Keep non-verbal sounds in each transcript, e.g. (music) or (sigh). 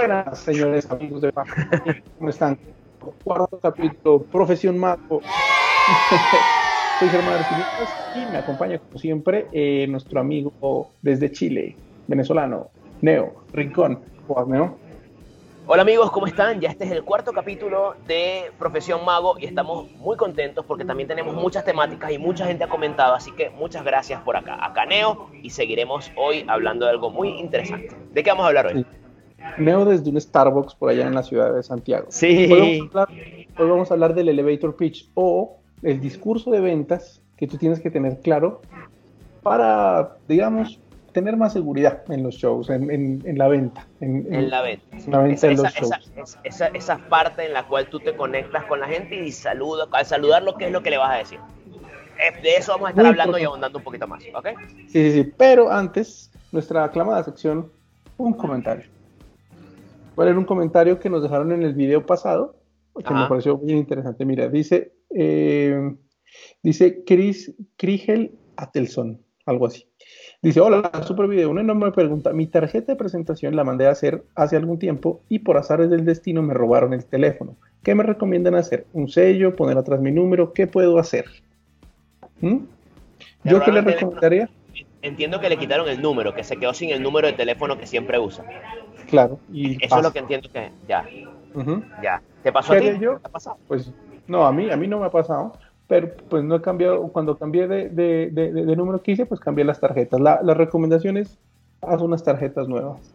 Buenas, señores amigos de ¿Cómo están? Cuarto capítulo, Profesión Mago. (laughs) Soy Germán Arcinitas y me acompaña, como siempre, eh, nuestro amigo desde Chile, venezolano, Neo Rincón. ¿Cómo Neo? Hola amigos, ¿cómo están? Ya este es el cuarto capítulo de Profesión Mago y estamos muy contentos porque también tenemos muchas temáticas y mucha gente ha comentado, así que muchas gracias por acá. Acá Neo y seguiremos hoy hablando de algo muy interesante. ¿De qué vamos a hablar hoy? Neo desde un Starbucks por allá en la ciudad de Santiago. Sí. Hoy vamos a hablar, del elevator pitch o el discurso de ventas que tú tienes que tener claro para, digamos, tener más seguridad en los shows, en, la venta. En, la venta. esa, Esa, parte en la cual tú te conectas con la gente y saludas, al saludarlo, ¿qué es lo que le vas a decir? Eh, de eso vamos a estar hablando y ahondando un poquito más, ¿ok? Sí, sí, sí. Pero antes, nuestra aclamada sección, un comentario. Voy a leer un comentario que nos dejaron en el video pasado, que me pareció bien interesante. Mira, dice, eh, dice Chris Krigel Atelson, algo así. Dice, hola, super video, una enorme pregunta. Mi tarjeta de presentación la mandé a hacer hace algún tiempo y por azares del destino me robaron el teléfono. ¿Qué me recomiendan hacer? ¿Un sello? ¿Poner atrás mi número? ¿Qué puedo hacer? ¿Mm? ¿Yo qué le recomendaría? Entiendo que le quitaron el número, que se quedó sin el número de teléfono que siempre usa. Claro. Y Eso es lo que entiendo que ya. Ya. ¿Te pasó a ti? Yo? ¿Te ha pasado? Pues no, a mí, a mí no me ha pasado, pero pues no he cambiado, cuando cambié de, de, de, número que hice, pues cambié las tarjetas. La, la recomendación es, haz unas tarjetas nuevas.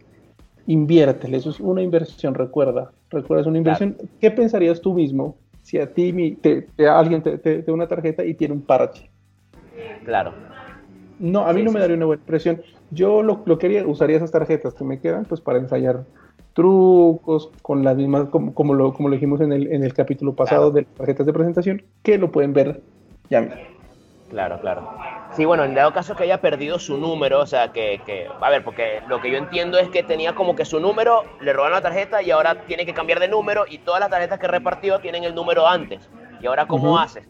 Inviértele, eso es una inversión, recuerda. Recuerda, es una inversión. ¿Qué pensarías tú mismo si a ti te, alguien te, te, da una tarjeta y tiene un parche? Claro. No, a mí no me daría una buena impresión. Yo lo, lo quería, usaría esas tarjetas que me quedan pues para ensayar trucos con las mismas, como, como, lo, como lo dijimos en el, en el capítulo pasado de las tarjetas de presentación, que lo pueden ver ya mismo. Claro, claro. Sí, bueno, en dado caso que haya perdido su número, o sea, que, que, a ver, porque lo que yo entiendo es que tenía como que su número, le robaron la tarjeta y ahora tiene que cambiar de número y todas las tarjetas que repartió tienen el número antes. ¿Y ahora cómo haces?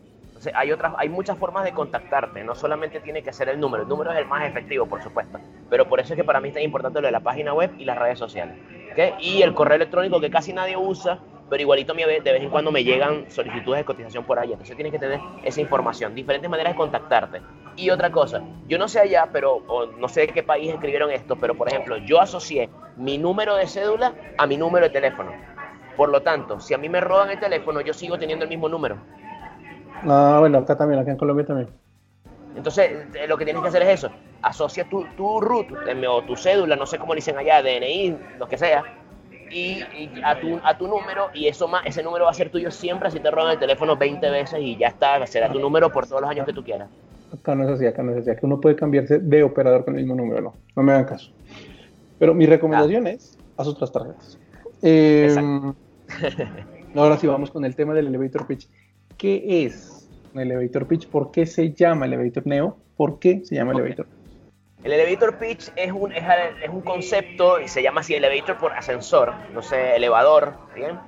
Hay, otras, hay muchas formas de contactarte, no solamente tiene que ser el número, el número es el más efectivo, por supuesto, pero por eso es que para mí es tan importante lo de la página web y las redes sociales. Y el correo electrónico que casi nadie usa, pero igualito de vez en cuando me llegan solicitudes de cotización por ahí, entonces tienes que tener esa información, diferentes maneras de contactarte. Y otra cosa, yo no sé allá, pero no sé de qué país escribieron esto, pero por ejemplo, yo asocié mi número de cédula a mi número de teléfono. Por lo tanto, si a mí me roban el teléfono, yo sigo teniendo el mismo número. Ah, bueno, acá también, acá en Colombia también. Entonces, eh, lo que tienes que hacer es eso. Asocia tu, tu root eh, o tu cédula, no sé cómo dicen allá, DNI, lo que sea, y, a, tu, a tu número, y eso más, ese número va a ser tuyo siempre si te roban el teléfono 20 veces y ya está, será tu número por todos los años que tú quieras. Acá no es así, acá no es así. Acá uno puede cambiarse de operador con el mismo número, no. No me hagan caso. Pero mi recomendación es, haz otras tarjetas. Eh, ahora sí, vamos con el tema del elevator pitch. ¿Qué es un elevator pitch? ¿Por qué se llama elevator neo? ¿Por qué se llama elevator? El elevator pitch es un, es, un concepto y se llama así elevator por ascensor, no sé, elevador, ¿bien?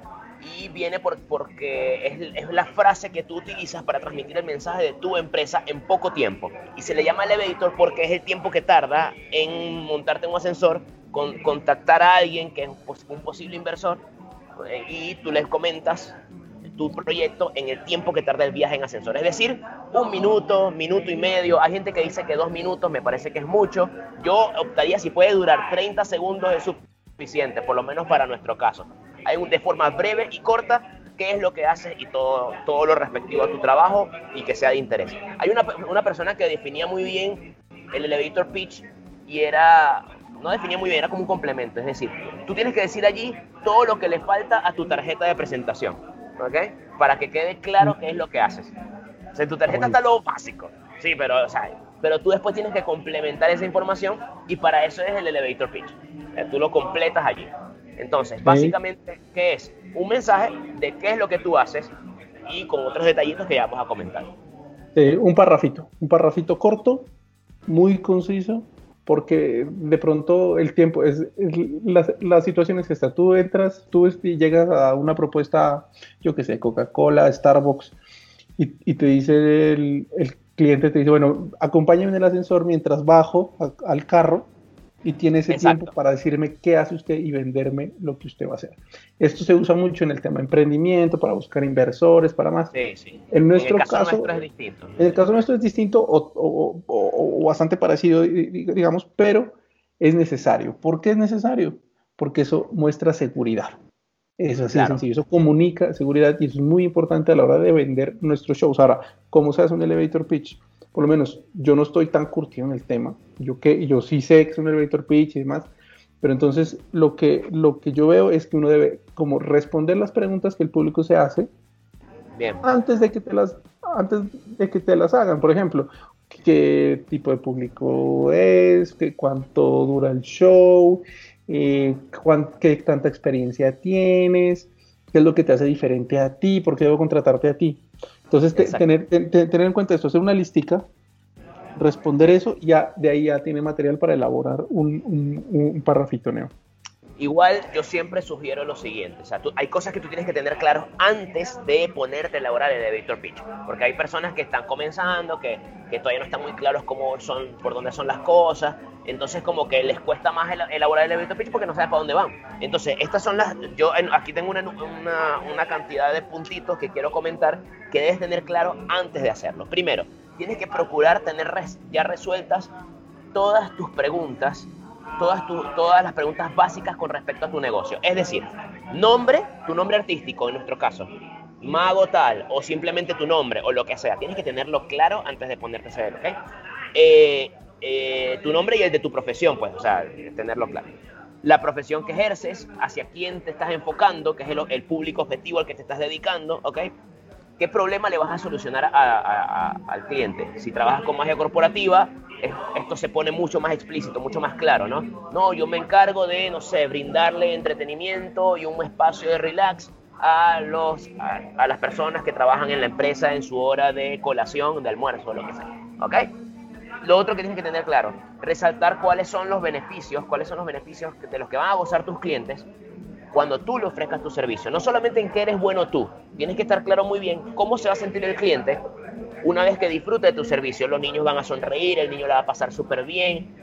Y viene por, porque es, es, la frase que tú utilizas para transmitir el mensaje de tu empresa en poco tiempo. Y se le llama elevator porque es el tiempo que tarda en montarte en un ascensor, con, contactar a alguien que es un posible inversor eh, y tú les comentas tu proyecto en el tiempo que tarda el viaje en ascensor. Es decir, un minuto, minuto y medio. Hay gente que dice que dos minutos me parece que es mucho. Yo optaría si puede durar 30 segundos es suficiente, por lo menos para nuestro caso. Hay un, de forma breve y corta qué es lo que haces y todo, todo lo respectivo a tu trabajo y que sea de interés. Hay una, una persona que definía muy bien el elevator pitch y era no definía muy bien, era como un complemento. Es decir, tú tienes que decir allí todo lo que le falta a tu tarjeta de presentación. ¿Ok? Para que quede claro qué es lo que haces. O sea, en tu tarjeta está lo básico, sí, pero, o sea, pero tú después tienes que complementar esa información y para eso es el elevator pitch. tú lo completas allí. Entonces, básicamente, ¿qué es? Un mensaje de qué es lo que tú haces y con otros detallitos que ya vamos a comentar. un parrafito, un parrafito corto, muy conciso, porque de pronto el tiempo es, la, situación es esta, tú entras, tú llegas a una propuesta, yo que sé, Coca-Cola, Starbucks, y, te dice el, cliente, te dice, bueno, acompáñame en el ascensor mientras bajo al carro y tiene ese tiempo para decirme qué hace usted y venderme lo que usted va a hacer. Esto se usa mucho en el tema de emprendimiento, para buscar inversores, para más. Sí, sí. En nuestro caso, es distinto. En el caso nuestro es distinto o, bastante parecido, digamos, pero es necesario. ¿Por qué es necesario? Porque eso muestra seguridad. Eso es así de sencillo. Eso comunica seguridad y es muy importante a la hora de vender nuestros shows. Ahora, ¿cómo se hace un elevator pitch? Por lo menos yo no estoy tan curtido en el tema, yo, que, yo sí sé que es un elevator pitch y demás, pero entonces lo que, lo que yo veo es que uno debe como responder las preguntas que el público se hace antes de que te las antes de que te las hagan, por ejemplo, qué tipo de público es, qué, cuánto dura el show, eh, qué tanta experiencia tienes, qué es lo que te hace diferente a ti, por qué debo contratarte a ti. Entonces, tener, tener en cuenta esto, hacer una listica, responder eso, y ya de ahí ya tiene material para elaborar un, un, un parrafito neo. Igual yo siempre sugiero lo siguiente, o sea, hay cosas que tú tienes que tener claros antes de ponerte a elaborar el elevator pitch, porque hay personas que están comenzando, que, que, todavía no están muy claros cómo son, por dónde son las cosas, entonces como que les cuesta más elaborar el elevator pitch porque no saben para dónde van. Entonces, estas son las, yo aquí tengo una, una, una cantidad de puntitos que quiero comentar que debes tener claro antes de hacerlo. Primero, tienes que procurar tener ya resueltas todas tus preguntas todas, las preguntas básicas con respecto a tu negocio. Es decir, nombre, tu nombre artístico en nuestro caso, mago tal, o simplemente tu nombre, o lo que sea. Tienes que tenerlo claro antes de ponerte a hacer, ¿ok? Eh, eh, tu nombre y el de tu profesión, pues, o sea, tenerlo claro. La profesión que ejerces, hacia quién te estás enfocando, que es el público objetivo al que te estás dedicando, ¿ok? ¿Qué problema le vas a solucionar al cliente? Si trabajas con magia corporativa, esto se pone mucho más explícito, mucho más claro, ¿no? No, yo me encargo de, no sé, brindarle entretenimiento y un espacio de relax a, los, a, las personas que trabajan en la empresa en su hora de colación, de almuerzo, lo que sea, ¿ok? Lo otro que tienes que tener claro, resaltar cuáles son los beneficios, cuáles son los beneficios de los que van a gozar tus clientes cuando tú le ofrezcas tu servicio. No solamente en que eres bueno tú, tienes que estar claro muy bien cómo se va a sentir el cliente una vez que disfrute de tu servicio. Los niños van a sonreír, el niño la va a pasar súper bien,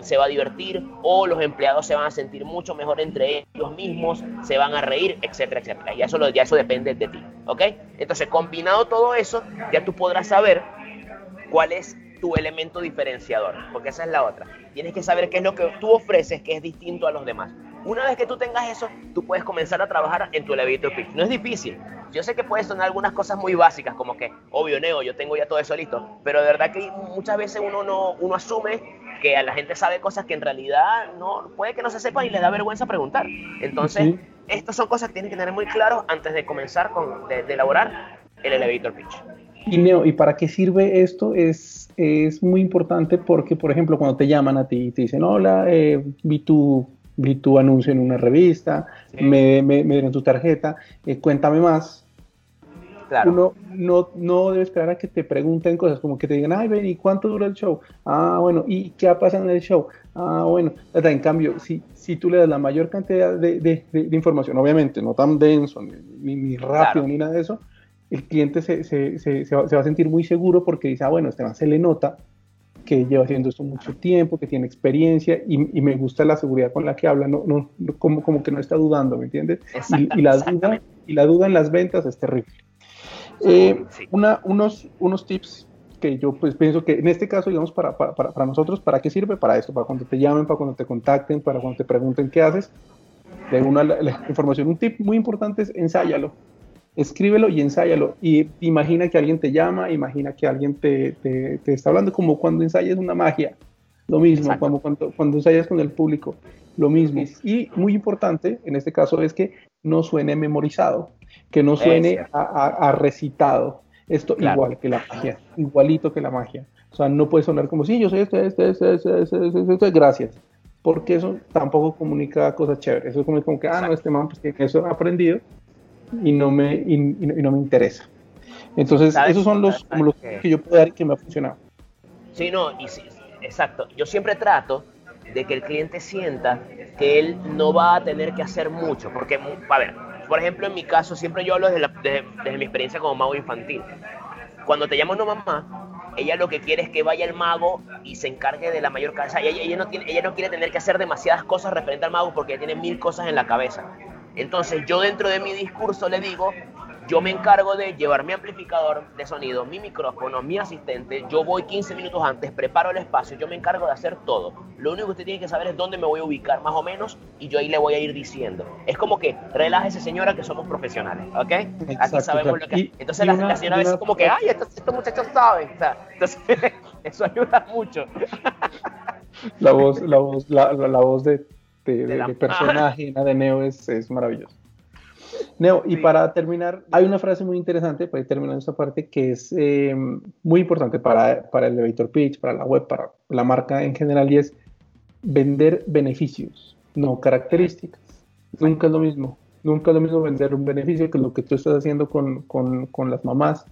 se va a divertir o los empleados se van a sentir mucho mejor entre ellos mismos, se van a reír, etcétera, etcétera. Y eso, ya eso depende de ti, ¿ok? Entonces, combinado todo eso, ya tú podrás saber cuál es tu elemento diferenciador, porque esa es la otra. Tienes que saber qué es lo que tú ofreces que es distinto a los demás. Una vez que tú tengas eso, tú puedes comenzar a trabajar en tu elevator pitch. No es difícil. Yo sé que puede sonar algunas cosas muy básicas, como que, obvio, Neo, yo tengo ya todo eso listo, pero de verdad que muchas veces uno, no, uno asume que a la gente sabe cosas que en realidad no puede que no se sepan y le da vergüenza preguntar. Entonces, estas son cosas que tienes que tener muy claro antes de comenzar con, de, elaborar el elevator pitch. Y Neo, ¿y para qué sirve esto? Es, es muy importante porque, por ejemplo, cuando te llaman a ti y te dicen, hola, eh, vi tu vi tu anuncio en una revista, me, me, dieron tu tarjeta, eh, cuéntame más. Claro. Uno no, no debe esperar a que te pregunten cosas, como que te digan, ay, ven, ¿y cuánto dura el show? Ah, bueno, ¿y qué ha pasado en el show? Ah, bueno, en cambio, si, si tú le das la mayor cantidad de, de, de, información, obviamente no tan denso, ni, ni rápido, ni nada de eso, el cliente se, se, se, se, va, a sentir muy seguro porque dice, ah, bueno, este man se le nota que lleva haciendo esto mucho tiempo, que tiene experiencia y, me gusta la seguridad con la que habla, no, no, como, como que no está dudando, ¿me entiendes? Y, la duda, y la duda en las ventas es terrible. Eh, una, unos, unos tips que yo pues pienso que en este caso, digamos, para, para, para, nosotros, ¿para qué sirve? Para esto, para cuando te llamen, para cuando te contacten, para cuando te pregunten qué haces. De una la información, un tip muy importante es ensáyalo escríbelo y ensáyalo. Y imagina que alguien te llama, imagina que alguien te, te, está hablando, como cuando ensayas una magia, lo mismo, cuando, cuando, ensayas con el público, lo mismo. Y muy importante en este caso es que no suene memorizado, que no suene a, recitado. Esto igual que la magia, igualito que la magia. O sea, no puede sonar como, sí, yo soy este, este, este, este, este, este, gracias. Porque eso tampoco comunica cosas chéveres. Eso es como, que, ah, no, este man, pues que eso aprendido y no me, y, no me interesa. Entonces, esos son los, los que yo puedo dar y que me ha funcionado. Sí, no, y exacto. Yo siempre trato de que el cliente sienta que él no va a tener que hacer mucho, porque, a ver, por ejemplo, en mi caso, siempre yo hablo desde, desde, mi experiencia como mago infantil. Cuando te llama una mamá, ella lo que quiere es que vaya el mago y se encargue de la mayor casa. Ella, ella, no tiene, ella no quiere tener que hacer demasiadas cosas referente al mago porque ella tiene mil cosas en la cabeza. Entonces yo dentro de mi discurso le digo, yo me encargo de llevar mi amplificador de sonido, mi micrófono, mi asistente. Yo voy 15 minutos antes, preparo el espacio, yo me encargo de hacer todo. Lo único que usted tiene que saber es dónde me voy a ubicar más o menos y yo ahí le voy a ir diciendo. Es como que relájese señora que somos profesionales, ¿ok? Así sabemos lo que... Entonces la, señora a veces como que, ay, estos, muchachos saben. entonces (laughs) eso ayuda mucho. La voz, la voz, la, voz de, de, (laughs) personaje de Neo es, es maravillosa. Neo, y para terminar, hay una frase muy interesante para ir terminando esta parte que es eh, muy importante para, para el elevator pitch, para la web, para la marca en general, y es vender beneficios, no características. Nunca es lo mismo. Nunca es lo mismo vender un beneficio que lo que tú estás haciendo con, con, con las mamás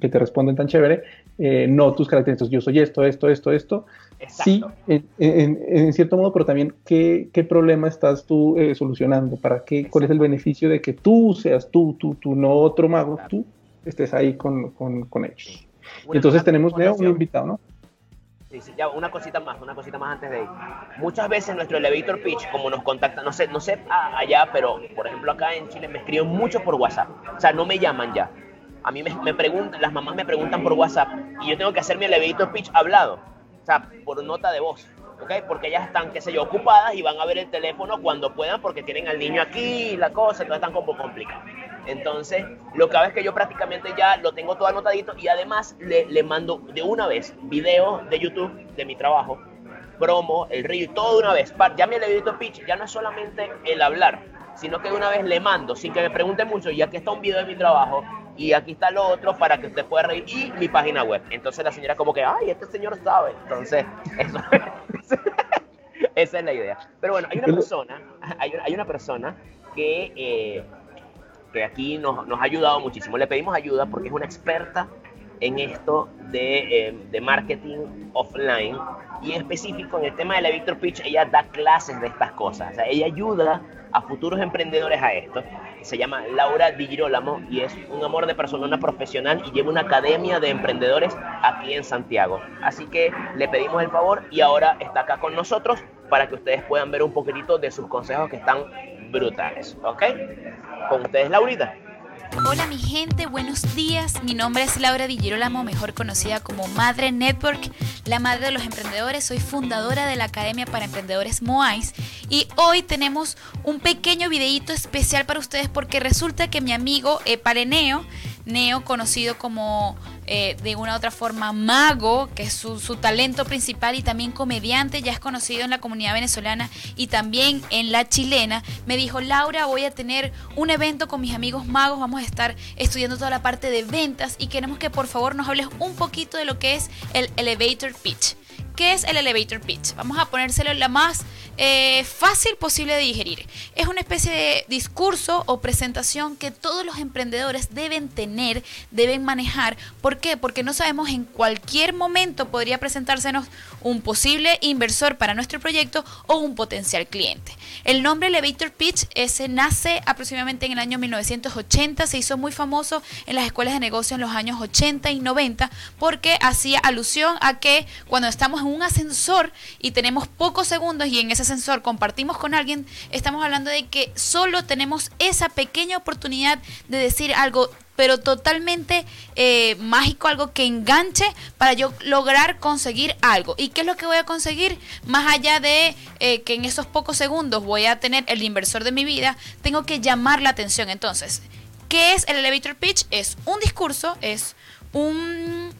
que te responden tan chévere, eh, no tus características, yo soy esto, esto, esto, esto. Sí, en, cierto modo, pero también qué, qué problema estás tú eh, solucionando, para qué, cuál es el beneficio de que tú seas tú, tú, tú, no otro mago, tú estés ahí con, con, con ellos. Entonces tenemos Neo, un invitado, ¿no? Sí, sí, ya una cosita más, una cosita más antes de ir. Muchas veces nuestro elevator pitch, como nos contacta, no sé, no sé allá, pero por ejemplo acá en Chile me escriben mucho por WhatsApp. O sea, no me llaman ya a mí me, preguntan, las mamás me preguntan por WhatsApp y yo tengo que hacer mi elevator pitch hablado, o sea, por nota de voz, ¿ok? Porque ellas están, qué sé yo, ocupadas y van a ver el teléfono cuando puedan porque tienen al niño aquí la cosa, entonces están como complicado. Entonces, lo que hago es que yo prácticamente ya lo tengo todo anotadito y además le, le mando de una vez videos de YouTube de mi trabajo, promo, el reel, todo de una vez. Ya mi elevator pitch ya no es solamente el hablar, sino que de una vez le mando, sin que me pregunte mucho, y aquí está un video de mi trabajo, y aquí está lo otro para que usted pueda reír y mi página web. Entonces la señora como que, ay, este señor sabe. Entonces, (laughs) eso, (laughs) esa es la idea. Pero bueno, hay una persona, hay, una persona que, eh, que aquí nos, nos, ha ayudado muchísimo. Le pedimos ayuda porque es una experta en esto de, eh, de marketing offline y en específico en el tema de la Victor Pitch, ella da clases de estas cosas. O sea, ella ayuda a futuros emprendedores a esto se llama Laura Di Girolamo y es un amor de persona, una profesional y lleva una academia de emprendedores aquí en Santiago. Así que le pedimos el favor y ahora está acá con nosotros para que ustedes puedan ver un poquitito de sus consejos que están brutales. ¿Ok? Con ustedes, Laurita. Hola mi gente, buenos días. Mi nombre es Laura Di Girolamo, mejor conocida como Madre Network, la madre de los emprendedores. Soy fundadora de la Academia para Emprendedores Moais y hoy tenemos un pequeño videíto especial para ustedes porque resulta que mi amigo Epareneo Neo, conocido como eh, de una u otra forma mago, que es su, su, talento principal y también comediante, ya es conocido en la comunidad venezolana y también en la chilena, me dijo, Laura, voy a tener un evento con mis amigos magos, vamos a estar estudiando toda la parte de ventas y queremos que por favor nos hables un poquito de lo que es el elevator pitch. ¿Qué es el elevator pitch? Vamos a ponérselo la más eh, fácil posible de digerir. Es una especie de discurso o presentación que todos los emprendedores deben tener, deben manejar. ¿Por qué? Porque no sabemos en cualquier momento podría presentársenos un posible inversor para nuestro proyecto o un potencial cliente. El nombre Elevator Pitch ese nace aproximadamente en el año 1980, se hizo muy famoso en las escuelas de negocio en los años 80 y 90 porque hacía alusión a que cuando estamos un ascensor y tenemos pocos segundos y en ese ascensor compartimos con alguien, estamos hablando de que solo tenemos esa pequeña oportunidad de decir algo pero totalmente eh, mágico, algo que enganche para yo lograr conseguir algo. ¿Y qué es lo que voy a conseguir? Más allá de eh, que en esos pocos segundos voy a tener el inversor de mi vida, tengo que llamar la atención. Entonces, ¿qué es el elevator pitch? Es un discurso, es un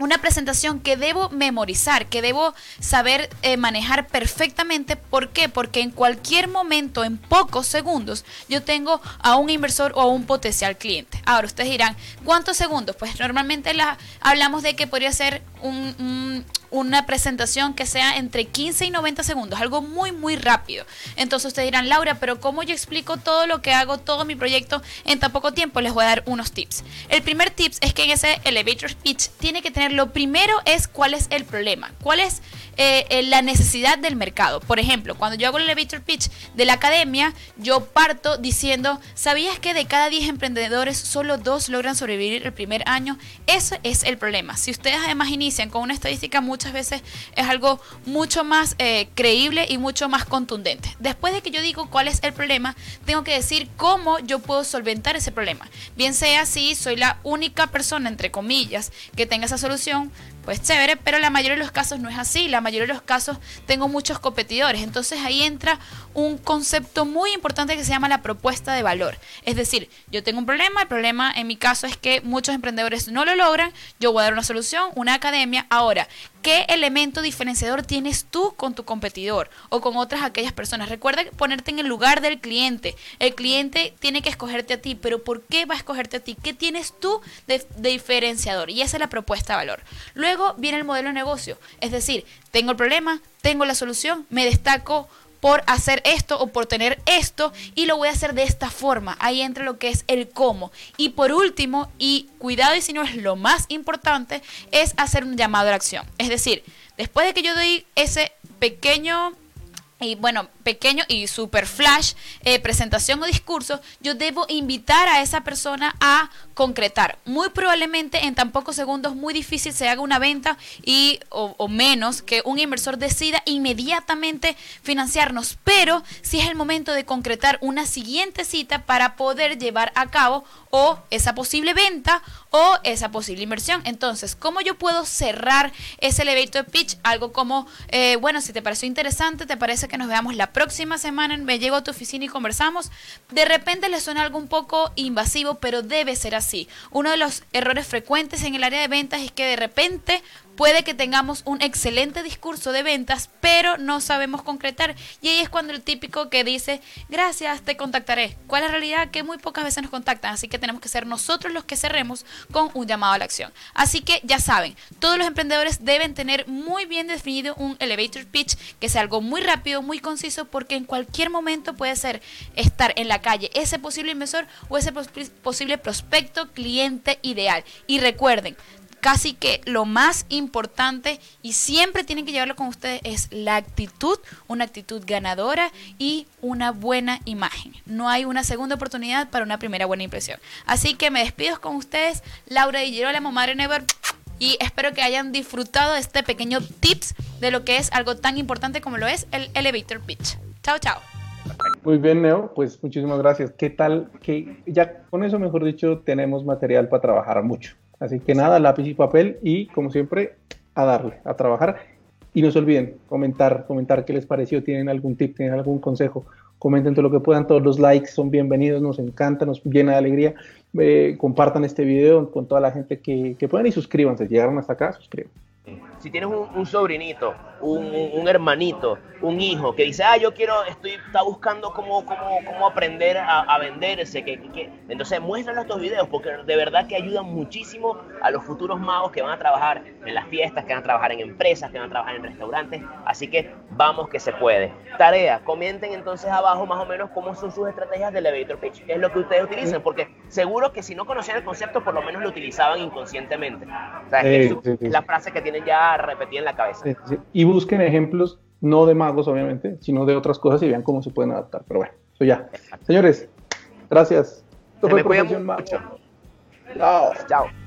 una presentación que debo memorizar, que debo saber eh, manejar perfectamente. ¿Por qué? Porque en cualquier momento, en pocos segundos, yo tengo a un inversor o a un potencial cliente. Ahora ustedes dirán, ¿cuántos segundos? Pues normalmente la, hablamos de que podría ser un, una presentación que sea entre 15 y 90 segundos, algo muy, muy rápido. Entonces ustedes dirán, Laura, pero ¿cómo yo explico todo lo que hago, todo mi proyecto en tan poco tiempo? Les voy a dar unos tips. El primer tips es que en ese elevator speech tiene que tener, lo primero es cuál es el problema, cuál es eh, eh, la necesidad del mercado. Por ejemplo, cuando yo hago el elevator pitch de la academia, yo parto diciendo, ¿sabías que de cada 10 emprendedores solo dos logran sobrevivir el primer año? Ese es el problema. Si ustedes además inician con una estadística, muchas veces es algo mucho más eh, creíble y mucho más contundente. Después de que yo digo cuál es el problema, tengo que decir cómo yo puedo solventar ese problema. Bien sea si soy la única persona, entre comillas, que tenga esa solución, pues chévere, pero la mayoría de los casos no es así. La mayoría de los casos tengo muchos competidores. Entonces ahí entra un concepto muy importante que se llama la propuesta de valor. Es decir, yo tengo un problema, el problema en mi caso es que muchos emprendedores no lo logran, yo voy a dar una solución, una academia. Ahora, ¿qué elemento diferenciador tienes tú con tu competidor o con otras aquellas personas? Recuerda ponerte en el lugar del cliente. El cliente tiene que escogerte a ti, pero ¿por qué va a escogerte a ti? ¿Qué tienes tú de, diferenciador? Y esa es la propuesta de valor. Viene el modelo de negocio, es decir, tengo el problema, tengo la solución, me destaco por hacer esto o por tener esto y lo voy a hacer de esta forma. Ahí entra lo que es el cómo. Y por último, y cuidado y si no es lo más importante, es hacer un llamado a la acción. Es decir, después de que yo doy ese pequeño y bueno, pequeño y super flash, eh, presentación o discurso, yo debo invitar a esa persona a concretar. Muy probablemente en tan pocos segundos, muy difícil se haga una venta y o, menos que un inversor decida inmediatamente financiarnos. Pero si es el momento de concretar una siguiente cita para poder llevar a cabo o esa posible venta o esa posible inversión. Entonces, ¿cómo yo puedo cerrar ese elevator pitch? Algo como, eh, bueno, si te pareció interesante, te parece que nos veamos la próxima semana, me llego a tu oficina y conversamos. De repente le suena algo un poco invasivo, pero debe ser así. Uno de los errores frecuentes en el área de ventas es que de repente Puede que tengamos un excelente discurso de ventas, pero no sabemos concretar. Y ahí es cuando el típico que dice, gracias, te contactaré. ¿Cuál es la realidad? Que muy pocas veces nos contactan, así que tenemos que ser nosotros los que cerremos con un llamado a la acción. Así que ya saben, todos los emprendedores deben tener muy bien definido un elevator pitch, que sea algo muy rápido, muy conciso, porque en cualquier momento puede ser estar en la calle ese posible inversor o ese posible prospecto cliente ideal. Y recuerden, casi que lo más importante y siempre tienen que llevarlo con ustedes es la actitud, una actitud ganadora y una buena imagen. No hay una segunda oportunidad para una primera buena impresión. Así que me despido con ustedes, Laura Di Girolamo, Madre Never, y espero que hayan disfrutado de este pequeño tips de lo que es algo tan importante como lo es el elevator pitch. Chao, chao. Muy bien, Neo, pues muchísimas gracias. ¿Qué tal? Que ya con eso, mejor dicho, tenemos material para trabajar mucho. Así que nada, lápiz y papel y como siempre, a darle, a trabajar. Y no se olviden, comentar, comentar qué les pareció, tienen algún tip, tienen algún consejo, comenten todo lo que puedan, todos los likes son bienvenidos, nos encanta, nos llena de alegría. Eh, compartan este video con toda la gente que, que puedan y suscríbanse, llegaron hasta acá, suscríbanse si tienes un, sobrinito, un, hermanito, un hijo que dice, ah, yo quiero, estoy, está buscando cómo, cómo, cómo aprender a, venderse, que, que, entonces muéstrale estos videos porque de verdad que ayudan muchísimo a los futuros magos que van a trabajar en las fiestas, que van a trabajar en empresas, que van a trabajar en restaurantes, así que vamos que se puede. Tarea, comenten entonces abajo más o menos cómo son sus estrategias de elevator pitch, qué es lo que ustedes utilizan, porque seguro que si no conocían el concepto, por lo menos lo utilizaban inconscientemente. O sea, es, la frase que tienen ya repetida en la cabeza. Y busquen ejemplos, no de magos obviamente, sino de otras cosas y vean cómo se pueden adaptar. Pero bueno, eso ya. Señores, gracias. Esto fue mucho. Chao. Chao.